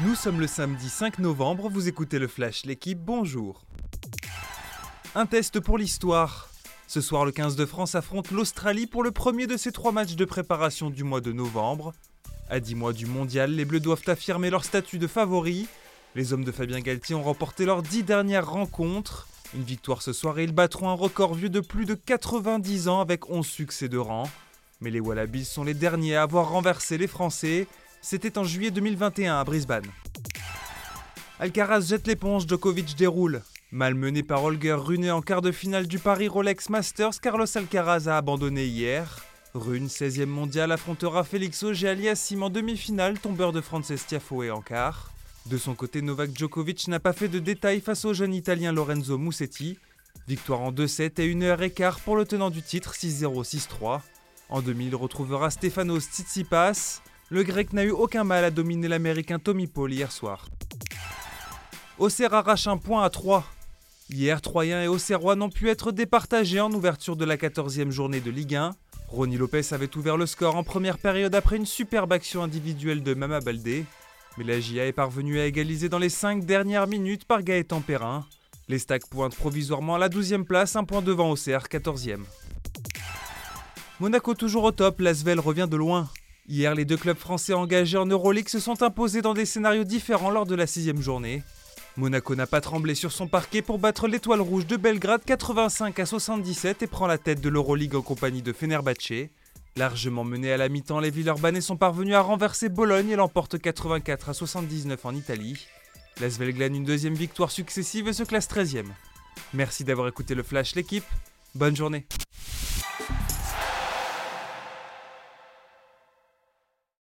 Nous sommes le samedi 5 novembre, vous écoutez le Flash, l'équipe, bonjour. Un test pour l'histoire. Ce soir, le 15 de France affronte l'Australie pour le premier de ses trois matchs de préparation du mois de novembre. À 10 mois du mondial, les Bleus doivent affirmer leur statut de favori. Les hommes de Fabien Galtier ont remporté leurs dix dernières rencontres. Une victoire ce soir et ils battront un record vieux de plus de 90 ans avec 11 succès de rang. Mais les Wallabies sont les derniers à avoir renversé les Français. C'était en juillet 2021 à Brisbane. Alcaraz jette l'éponge, Djokovic déroule. Malmené par Holger Rune en quart de finale du Paris Rolex Masters, Carlos Alcaraz a abandonné hier. Rune, 16e mondial, affrontera Félix Auger aliassime en demi-finale, tombeur de Frances Tiafoe en quart. De son côté, Novak Djokovic n'a pas fait de détails face au jeune italien Lorenzo Musetti. Victoire en 2-7 et 1 heure et quart pour le tenant du titre 6-0-6-3. En demi, il retrouvera Stefanos Tsitsipas. Le grec n'a eu aucun mal à dominer l'américain Tommy Paul hier soir. Auxerre arrache un point à 3. Hier, Troyens et Auxerrois n'ont pu être départagés en ouverture de la 14e journée de Ligue 1. Ronny Lopez avait ouvert le score en première période après une superbe action individuelle de Mama Baldé. Mais la GIA est parvenue à égaliser dans les 5 dernières minutes par Gaëtan Perrin. Les Stacks pointent provisoirement à la 12e place, un point devant Auxerre, 14e. Monaco toujours au top, Lasvel revient de loin. Hier, les deux clubs français engagés en Euroleague se sont imposés dans des scénarios différents lors de la sixième journée. Monaco n'a pas tremblé sur son parquet pour battre l'étoile rouge de Belgrade 85 à 77 et prend la tête de l'Euroleague en compagnie de Fenerbahçe. Largement menés à la mi-temps, les Villeurbanais sont parvenus à renverser Bologne et l'emportent 84 à 79 en Italie. L'Asvel glane une deuxième victoire successive et se classe 13e. Merci d'avoir écouté le Flash l'équipe. Bonne journée.